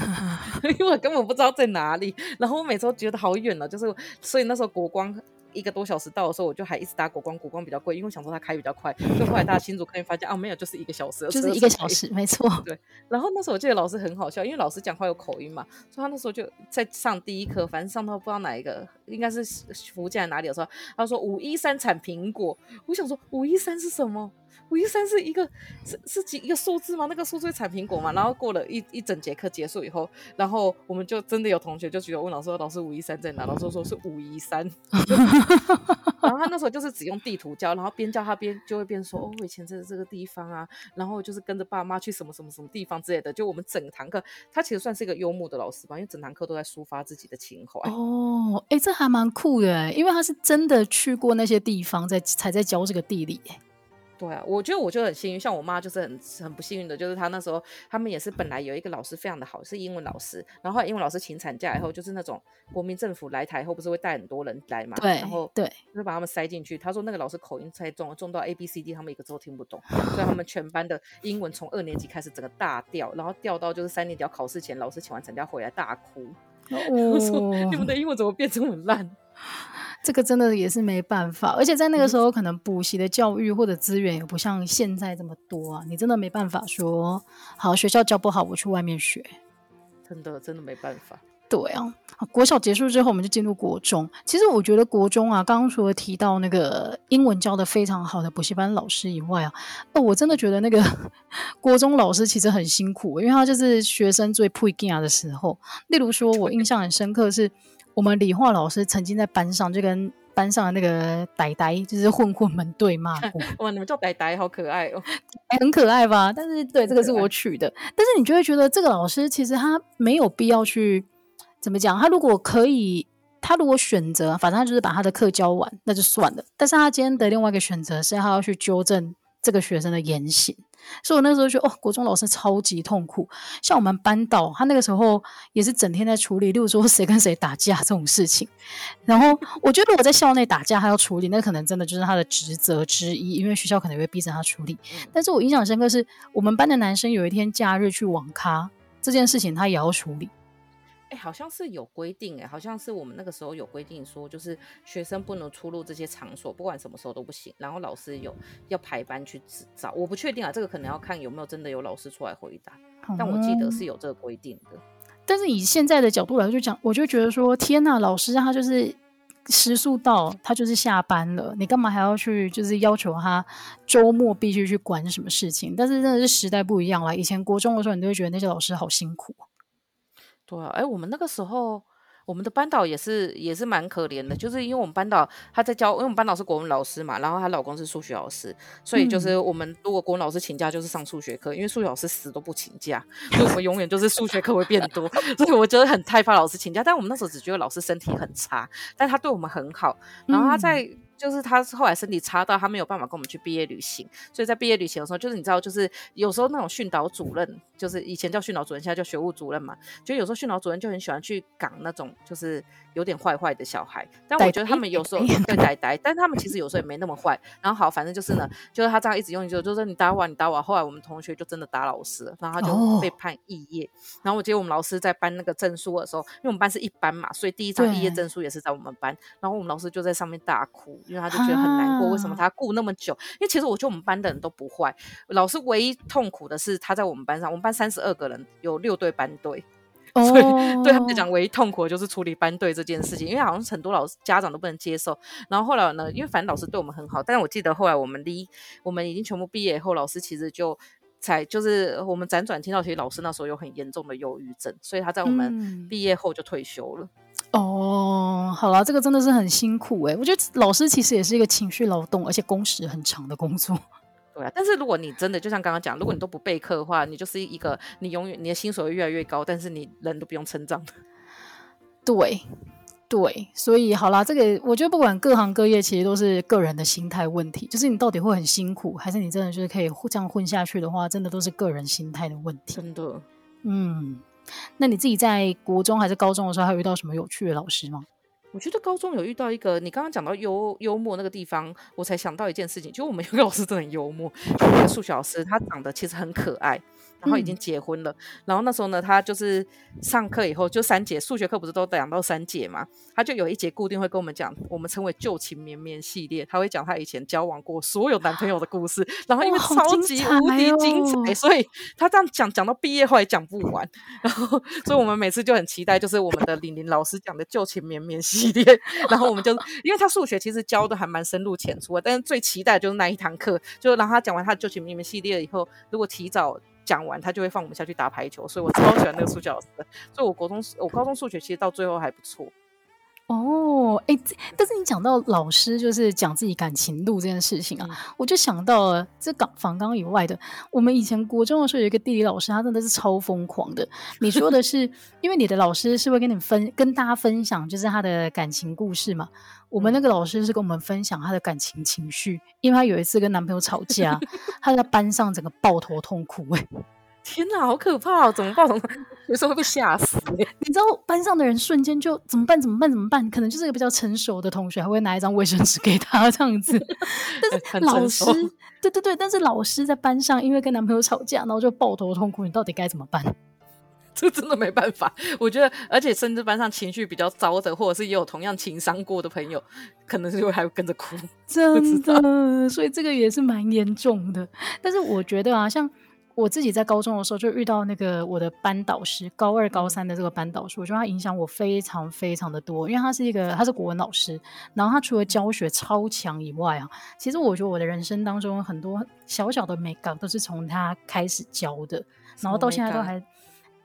因为我根本不知道在哪里，然后我每次都觉得好远了，就是，所以那时候国光。一个多小时到的时候，我就还一直打国光，国光比较贵，因为我想说它开比较快。所以后来大家新竹可以发现，啊，没有，就是一个小时，就是一个小时，没错。对。然后那时候我记得老师很好笑，因为老师讲话有口音嘛，所以他那时候就在上第一课，反正上到不知道哪一个，应该是福建哪里的时候，他说武夷山产苹果，我想说武夷山是什么？武夷山是一个是是几一个数字吗？那个数字会产苹果吗？然后过了一一整节课结束以后，然后我们就真的有同学就举手问老师说：“老师，武夷山在哪？”老师说是武夷山。然后他那时候就是只用地图教，然后边教他边就会边说：“哦，我以前在这个地方啊。”然后就是跟着爸妈去什么什么什么地方之类的。就我们整堂课，他其实算是一个幽默的老师吧，因为整堂课都在抒发自己的情怀。哦，哎，这还蛮酷的，因为他是真的去过那些地方，在才在教这个地理。对啊，我觉得我就很幸运，像我妈就是很很不幸运的，就是她那时候他们也是本来有一个老师非常的好，是英文老师，然后后英文老师请产假以后，就是那种国民政府来台后不是会带很多人来嘛，对，然后对，就把他们塞进去。他说那个老师口音太重，重到 A B C D 他们一个字都听不懂，所以他们全班的英文从二年级开始整个大掉，然后掉到就是三年级要考试前，老师请完产假回来大哭，哦、我说你们的英文怎么变这么烂？这个真的也是没办法，而且在那个时候，可能补习的教育或者资源也不像现在这么多啊，你真的没办法说，好，学校教不好，我去外面学，真的真的没办法。对啊，国小结束之后，我们就进入国中。其实我觉得国中啊，刚刚除了提到那个英文教的非常好的补习班老师以外啊，哦，我真的觉得那个 国中老师其实很辛苦，因为他就是学生最不一样的时候。例如说，我印象很深刻是。我们理化老师曾经在班上就跟班上的那个呆呆，就是混混们对骂过。哇，你们叫呆呆，好可爱哦，欸，很可爱吧？但是对，这个是我取的。但是你就会觉得这个老师其实他没有必要去怎么讲？他如果可以，他如果选择，反正他就是把他的课教完，那就算了。但是他今天的另外一个选择是，他要去纠正。这个学生的言行，所以我那时候觉得，哦，国中老师超级痛苦。像我们班导，他那个时候也是整天在处理，例如说谁跟谁打架这种事情。然后我觉得我在校内打架，他要处理，那可能真的就是他的职责之一，因为学校可能会逼着他处理。但是我印象深刻是，我们班的男生有一天假日去网咖，这件事情他也要处理。哎，好像是有规定哎，好像是我们那个时候有规定说，就是学生不能出入这些场所，不管什么时候都不行。然后老师有要排班去找，我不确定啊，这个可能要看有没有真的有老师出来回答。嗯、但我记得是有这个规定的。但是以现在的角度来说讲，我就觉得说，天呐，老师他就是时速到，他就是下班了，你干嘛还要去就是要求他周末必须去管什么事情？但是真的是时代不一样了，以前国中的时候，你都会觉得那些老师好辛苦。对啊，哎，我们那个时候，我们的班导也是也是蛮可怜的，就是因为我们班导他在教，因为我们班导是国文老师嘛，然后她老公是数学老师，所以就是我们如果国文老师请假，就是上数学课，因为数学老师死都不请假，所以我们永远就是数学课会变多，所以我觉得很害怕老师请假。但我们那时候只觉得老师身体很差，但他对我们很好，然后他在。就是他后来身体差到他没有办法跟我们去毕业旅行，所以在毕业旅行的时候，就是你知道，就是有时候那种训导主任，就是以前叫训导主任，现在叫学务主任嘛，就有时候训导主任就很喜欢去赶那种就是有点坏坏的小孩。但我觉得他们有时候对呆呆，但他们其实有时候也没那么坏。然后好，反正就是呢，就是他这样一直用，就就是你打我，你打我。后来我们同学就真的打老师了，然后他就被判肄业。然后我记得我们老师在颁那个证书的时候，因为我们班是一班嘛，所以第一张肄业证书也是在我们班。然后我们老师就在上面大哭，因为他就觉得很难过，为什么他顾那么久？因为其实我觉得我们班的人都不坏，老师唯一痛苦的是他在我们班上，我们班三十二个人，有六对班队。所以对他们来讲，唯一痛苦的就是处理班队这件事情，因为好像很多老师家长都不能接受。然后后来呢，因为反正老师对我们很好，但是我记得后来我们离我们已经全部毕业以后，老师其实就才就是我们辗转听到，其实老师那时候有很严重的忧郁症，所以他在我们毕业后就退休了。嗯、哦，好了，这个真的是很辛苦哎、欸，我觉得老师其实也是一个情绪劳动，而且工时很长的工作。对啊，但是如果你真的就像刚刚讲，如果你都不备课的话，你就是一个你永远你的薪水会越来越高，但是你人都不用成长的。对，对，所以好啦，这个我觉得不管各行各业，其实都是个人的心态问题。就是你到底会很辛苦，还是你真的就是可以这样混下去的话，真的都是个人心态的问题。真的，嗯，那你自己在国中还是高中的时候，还有遇到什么有趣的老师吗？我觉得高中有遇到一个，你刚刚讲到幽幽默那个地方，我才想到一件事情，就我们有个老师真的很幽默，就那个数学老师，他长得其实很可爱。然后已经结婚了，嗯、然后那时候呢，他就是上课以后就三节数学课不是都两到三节嘛，他就有一节固定会跟我们讲，我们称为旧情绵绵系列，他会讲他以前交往过所有男朋友的故事，然后因为超级无敌精彩，哦、所以他这样讲讲到毕业后也讲不完，然后所以我们每次就很期待，就是我们的玲玲老师讲的旧情绵绵系列，然后我们就因为他数学其实教的还蛮深入浅出的，但是最期待的就是那一堂课，就让他讲完他的旧情绵绵系列以后，如果提早。讲完他就会放我们下去打排球，所以我超喜欢那个数学老师。所以我国中、我高中数学其实到最后还不错。哦，哎，但是你讲到老师就是讲自己感情路这件事情啊，嗯、我就想到了这岗访纲以外的，我们以前国中的时候有一个地理老师，他真的是超疯狂的。你说的是，因为你的老师是会跟你分跟大家分享，就是他的感情故事嘛。我们那个老师是跟我们分享他的感情情绪，因为他有一次跟男朋友吵架，他在班上整个抱头痛哭，欸，哎。天哪，好可怕哦！怎么办？有时候会被吓死。你知道班上的人瞬间就怎么办？怎么办？怎么办？可能就是一个比较成熟的同学，还会拿一张卫生纸给他这样子。但是老师，对对对，但是老师在班上因为跟男朋友吵架，然后就抱头痛哭。你到底该怎么办？这真的没办法。我觉得，而且甚至班上情绪比较糟的，或者是也有同样情商过的朋友，可能就会还会跟着哭。真的，所以这个也是蛮严重的。但是我觉得啊，像。我自己在高中的时候就遇到那个我的班导师，高二、高三的这个班导师，我觉得他影响我非常非常的多，因为他是一个他是国文老师，然后他除了教学超强以外啊，其实我觉得我的人生当中很多小小的美感都是从他开始教的，然后到现在都还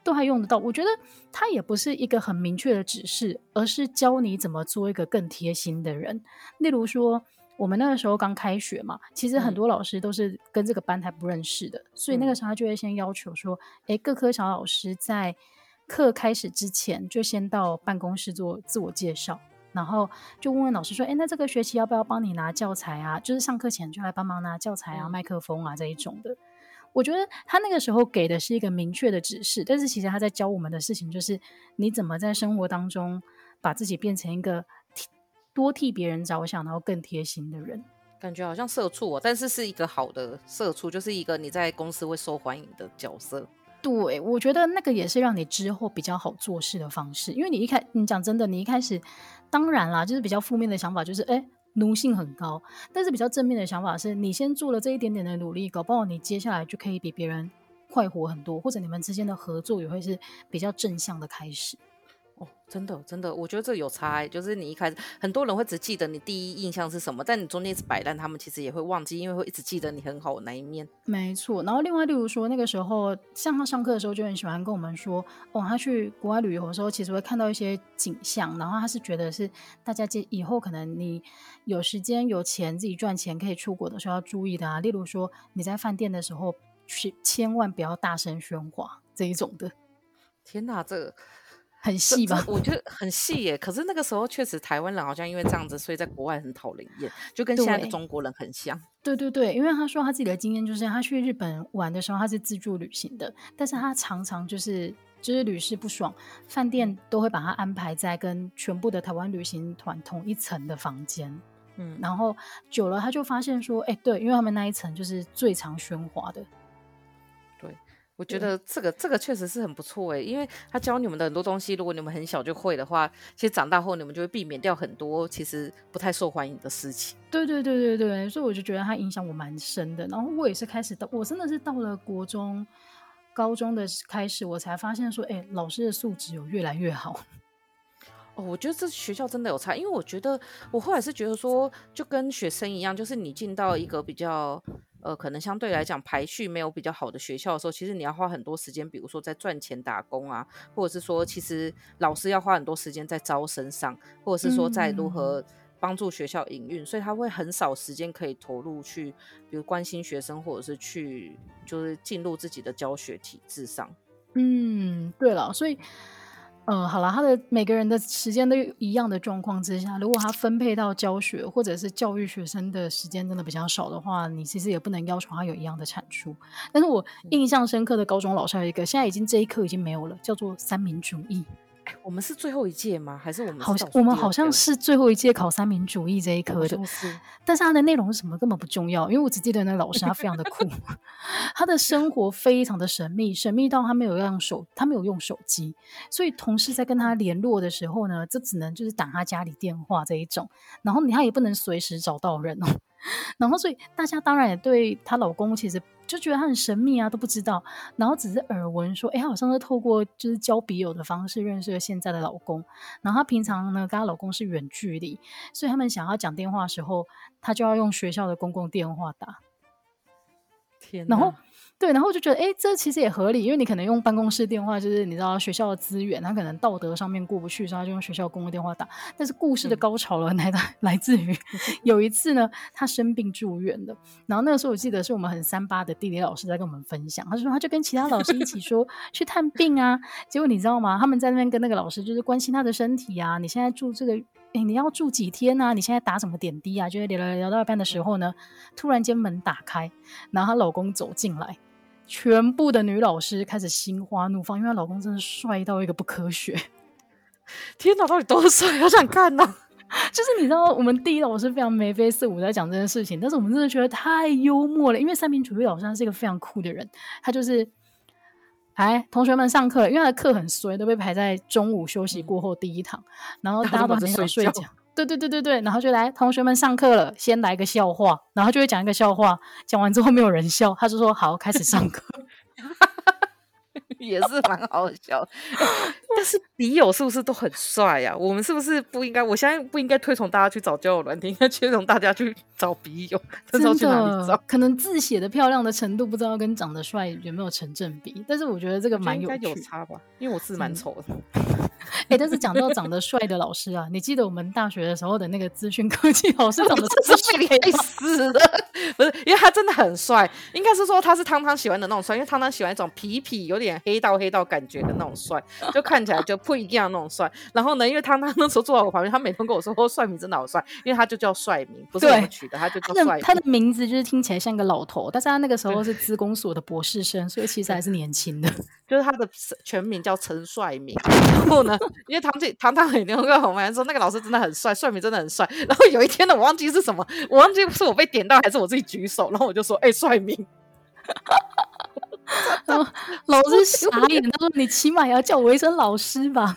都还用得到。我觉得他也不是一个很明确的指示，而是教你怎么做一个更贴心的人，例如说。我们那个时候刚开学嘛，其实很多老师都是跟这个班还不认识的，嗯、所以那个时候他就会先要求说，哎，各科小老师在课开始之前就先到办公室做自我介绍，然后就问问老师说，哎，那这个学期要不要帮你拿教材啊？就是上课前就来帮忙拿教材啊、麦克风啊这一种的。我觉得他那个时候给的是一个明确的指示，但是其实他在教我们的事情就是你怎么在生活当中把自己变成一个。多替别人着想，然后更贴心的人，感觉好像社畜哦，但是是一个好的社畜，就是一个你在公司会受欢迎的角色。对，我觉得那个也是让你之后比较好做事的方式，因为你一开，你讲真的，你一开始，当然啦，就是比较负面的想法，就是哎，奴性很高，但是比较正面的想法是，你先做了这一点点的努力，搞不好你接下来就可以比别人快活很多，或者你们之间的合作也会是比较正向的开始。哦，真的真的，我觉得这有差欸，就是你一开始很多人会只记得你第一印象是什么，但你中间一直摆烂，他们其实也会忘记，因为会一直记得你很好的那一面。没错，然后另外例如说那个时候，像他上课的时候就很喜欢跟我们说，哦，他去国外旅游的时候，其实会看到一些景象，然后他是觉得是大家这以后可能你有时间有钱自己赚钱可以出国的时候要注意的啊，例如说你在饭店的时候去千万不要大声喧哗这一种的。天哪，这个。很细吧？我觉得很细耶。可是那个时候确实台湾人好像因为这样子，所以在国外很讨人厌，就跟现在的中国人很像。对对对，因为他说他自己的经验就是，他去日本玩的时候他是自助旅行的，但是他常常就是就是屡试不爽，饭店都会把他安排在跟全部的台湾旅行团同一层的房间。嗯，然后久了他就发现说，哎、欸，对，因为他们那一层就是最常喧哗的。对，我觉得这个这个确实是很不错诶，因为他教你们的很多东西，如果你们很小就会的话，其实长大后你们就会避免掉很多其实不太受欢迎的事情。对对对对对，所以我就觉得他影响我蛮深的。然后我也是开始到，我真的是到了国中。高中的开始，我才发现说，哎、欸，老师的素质有越来越好。哦，我觉得这学校真的有差，因为我觉得我后来是觉得说，就跟学生一样，就是你进到一个比较呃，可能相对来讲排序没有比较好的学校的时候，其实你要花很多时间，比如说在赚钱打工啊，或者是说，其实老师要花很多时间在招生上，或者是说在如何。帮助学校营运，所以他会很少时间可以投入去，比如关心学生，或者是去就是进入自己的教学体制上。嗯，对了，所以，呃，好了，他的每个人的时间都一样的状况之下，如果他分配到教学或者是教育学生的时间真的比较少的话，你其实也不能要求他有一样的产出。但是我印象深刻的高中老师有一个，现在已经这一课已经没有了，叫做三民主义。我们是最后一届吗？还是我们好像我们好像是最后一届考三民主义这一科的，是。但是它的内容是什么根本不重要，因为我只记得那个老师他非常的酷，他的生活非常的神秘，神秘到他没有用手，他没有用手机，所以同事在跟他联络的时候呢，这只能就是打他家里电话这一种，然后你他也不能随时找到人哦，然后所以大家当然也对她老公其实。就觉得他很神秘啊，都不知道，然后只是耳闻说，哎，好像是透过就是交笔友的方式认识了现在的老公，然后她平常呢跟她老公是远距离，所以他们想要讲电话的时候，她就要用学校的公共电话打。天哪，然后。对，然后就觉得，哎，这其实也合理，因为你可能用办公室电话，就是你知道学校的资源，他可能道德上面过不去，所以他就用学校公共电话打。但是故事的高潮了，来、嗯、来自于 有一次呢，他生病住院的，然后那个时候我记得是我们很三八的地理老师在跟我们分享，他说他就跟其他老师一起说 去探病啊，结果你知道吗？他们在那边跟那个老师就是关心他的身体啊，你现在住这个。哎，你要住几天啊？你现在打什么点滴啊？就是聊聊聊到一半的时候呢，突然间门打开，然后她老公走进来，全部的女老师开始心花怒放，因为她老公真的帅到一个不科学。天哪，到底多帅？好想看呐！就是你知道，我们第一老师非常眉飞色舞在讲这件事情，但是我们真的觉得太幽默了，因为三民主义老师他是一个非常酷的人，他就是。哎，同学们上课，因为他的课很衰，都被排在中午休息过后第一堂，然后大家都很想睡觉。对对对对对，然后就来同学们上课了，先来个笑话，然后就会讲一个笑话，讲完之后没有人笑，他就说好，开始上课。也是蛮好笑，但是笔友是不是都很帅呀、啊？我们是不是不应该？我现在不应该推崇大家去找交友软件，应该推崇大家去找笔友。真的，可能字写的漂亮的程度不知道跟长得帅有没有成正比，但是我觉得这个蛮有趣，有差吧？因为我字蛮丑的。哎、欸，但是讲到长得帅的老师啊，你记得我们大学的时候的那个资讯科技老师长得真 是帅死了，不是，因为他真的很帅，应该是说他是汤汤喜欢的那种帅，因为汤汤喜欢一种痞痞有点黑道黑道感觉的那种帅，就看起来就不一样的那种帅。然后呢，因为汤汤那时候坐在我旁边，他每天跟我说：“哦，帅明真的好帅。”因为他就叫帅明，不是我们取的，他就叫帅。他的名字就是听起来像个老头，但是他那个时候是资工所的博士生，所以其实还是年轻的。就是他的全名叫陈帅明。然后呢，因为唐姐唐唐很牛，跟我们说那个老师真的很帅，帅名真的很帅。然后有一天呢，我忘记是什么，我忘记是我被点到还是我自己举手，然后我就说：“哎、欸，帅名。”然后老师傻眼，他说：“你起码也要叫我一声老师吧。”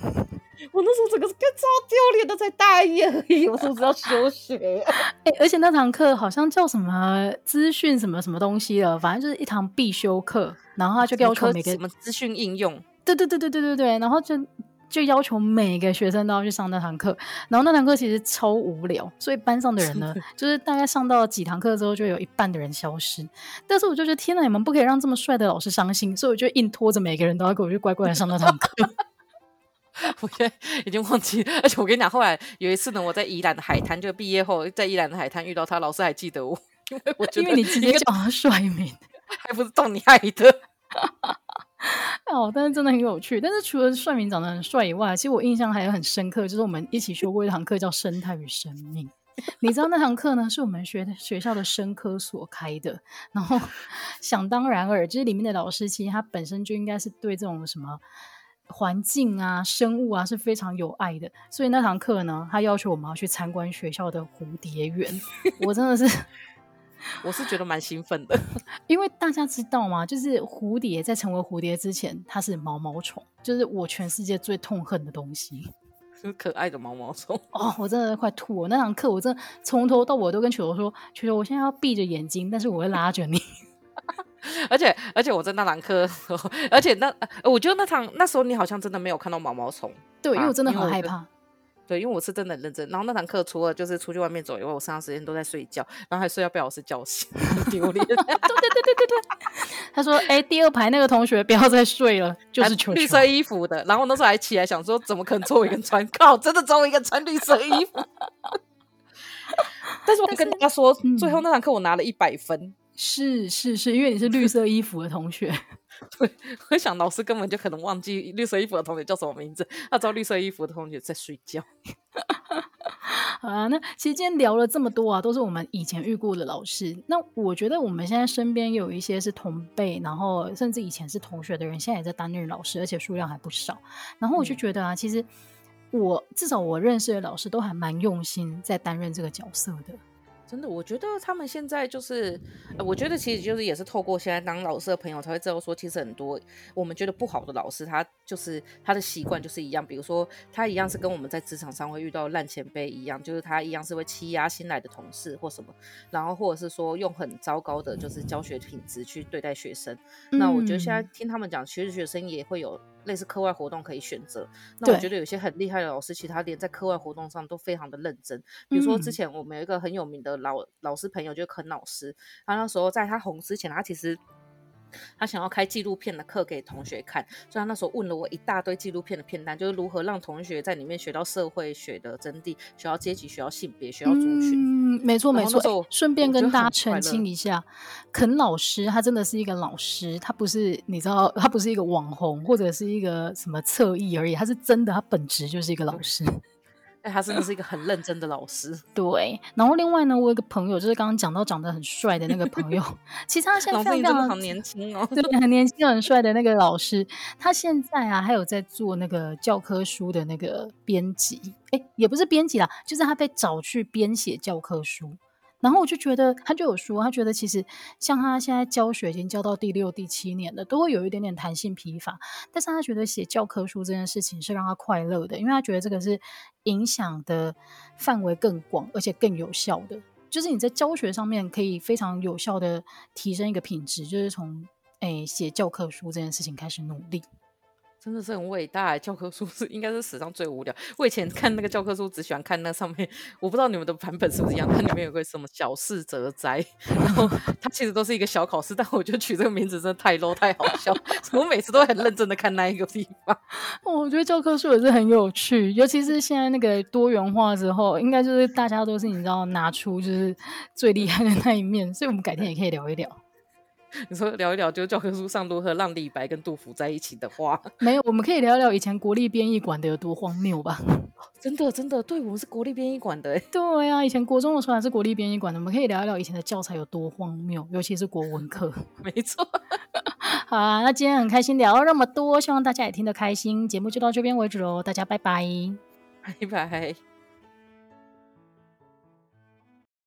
我那时候整个是跟超丢脸的，才大一而已，我是不是要休学？哎、欸，而且那堂课好像叫什么资讯什么什么东西了，反正就是一堂必修课，然后他就要求每个什么资讯应用。对对对对对对对，然后就就要求每个学生都要去上那堂课，然后那堂课其实超无聊，所以班上的人呢，就是大概上到几堂课之后，就有一半的人消失。但是我就觉得天哪，你们不可以让这么帅的老师伤心，所以我就硬拖着每个人都要给我去乖乖的上那堂课。我现在已经忘记了，而且我跟你讲，后来有一次呢，我在宜兰的海滩，就毕业后在宜兰的海滩遇到他，老师还记得我，因为我觉得因为你直接叫他帅名，还不是到你害的。哦，但是真的很有趣。但是除了帅名长得很帅以外，其实我印象还有很深刻，就是我们一起修过一堂课叫《生态与生命》。你知道那堂课呢，是我们学学校的生科所开的。然后想当然尔，就是里面的老师其实他本身就应该是对这种什么环境啊、生物啊是非常有爱的。所以那堂课呢，他要求我们要去参观学校的蝴蝶园。我真的是，我是觉得蛮兴奋的，因为大家知道吗？就是蝴蝶在成为蝴蝶之前，它是毛毛虫，就是我全世界最痛恨的东西。是可爱的毛毛虫哦，我真的快吐了！那堂课我真的从头到尾都跟球球说：“球球，我现在要闭着眼睛，但是我会拉着你。”而且而且我在那堂课，而且那我觉得那堂那时候你好像真的没有看到毛毛虫，对，因为我真的很害怕。对，因为我是真的很认真。然后那堂课除了就是出去外面走以外，我上课时间都在睡觉，然后还睡到被老师叫醒，丢脸。对对对对对对。他说：“哎、欸，第二排那个同学不要再睡了，就是球球绿色衣服的。”然后那时候还起来想说：“怎么可能做一个穿？靠，真的做一个穿绿色衣服。”但是我跟大家说，嗯、最后那堂课我拿了一百分。是是是，因为你是绿色衣服的同学。对，我想老师根本就可能忘记绿色衣服的同学叫什么名字，他知道绿色衣服的同学在睡觉。好啊，那其实今天聊了这么多啊，都是我们以前遇过的老师。那我觉得我们现在身边有一些是同辈，然后甚至以前是同学的人，现在也在担任老师，而且数量还不少。然后我就觉得啊，嗯、其实我至少我认识的老师都还蛮用心在担任这个角色的。真的，我觉得他们现在就是，呃，我觉得其实就是也是透过现在当老师的朋友才会知道说，其实很多我们觉得不好的老师，他就是他的习惯就是一样，比如说他一样是跟我们在职场上会遇到烂前辈一样，就是他一样是会欺压新来的同事或什么，然后或者是说用很糟糕的就是教学品质去对待学生。嗯、那我觉得现在听他们讲，其实学生也会有。类似课外活动可以选择，那我觉得有些很厉害的老师，其实他连在课外活动上都非常的认真。比如说之前我们有一个很有名的老老师朋友，就是肯老师，他那时候在他红之前，他其实。他想要开纪录片的课给同学看，所以他那时候问了我一大堆纪录片的片单，就是如何让同学在里面学到社会学的真谛，学到阶级，学到性别，学到族群。嗯，没错没错。顺便跟大家澄清一下，肯老师他真的是一个老师，他不是你知道，他不是一个网红或者是一个什么侧翼而已，他是真的，他本质就是一个老师。哎，他真的是一个很认真的老师。对，然后另外呢，我有一个朋友，就是刚刚讲到长得很帅的那个朋友，其实他现在非常非年轻哦，对，很年轻、很帅的那个老师，他现在啊，还有在做那个教科书的那个编辑，哎，也不是编辑啦，就是他被找去编写教科书。然后我就觉得，他就有说，他觉得其实像他现在教学已经教到第六、第七年了，都会有一点点弹性疲乏。但是他觉得写教科书这件事情是让他快乐的，因为他觉得这个是影响的范围更广，而且更有效的。就是你在教学上面可以非常有效的提升一个品质，就是从诶写教科书这件事情开始努力。真的是很伟大，教科书是应该是史上最无聊。我以前看那个教科书，只喜欢看那上面，我不知道你们的版本是不是一样。它里面有个什么小室哲哉，然后 它其实都是一个小考试，但我觉得取这个名字真的太 low 太好笑。我每次都很认真的看那一个地方。我觉得教科书也是很有趣，尤其是现在那个多元化之后，应该就是大家都是你知道拿出就是最厉害的那一面，所以我们改天也可以聊一聊。你说聊一聊，就教科书上如何让李白跟杜甫在一起的话，没有，我们可以聊一聊以前国立编译馆的有多荒谬吧？真的，真的，对，我们是国立编译馆的，对呀、啊，以前国中的时候还是国立编译馆的，我们可以聊一聊以前的教材有多荒谬，尤其是国文课。没错，好啊，那今天很开心聊了那么多，希望大家也听得开心。节目就到这边为止喽，大家拜拜，拜拜。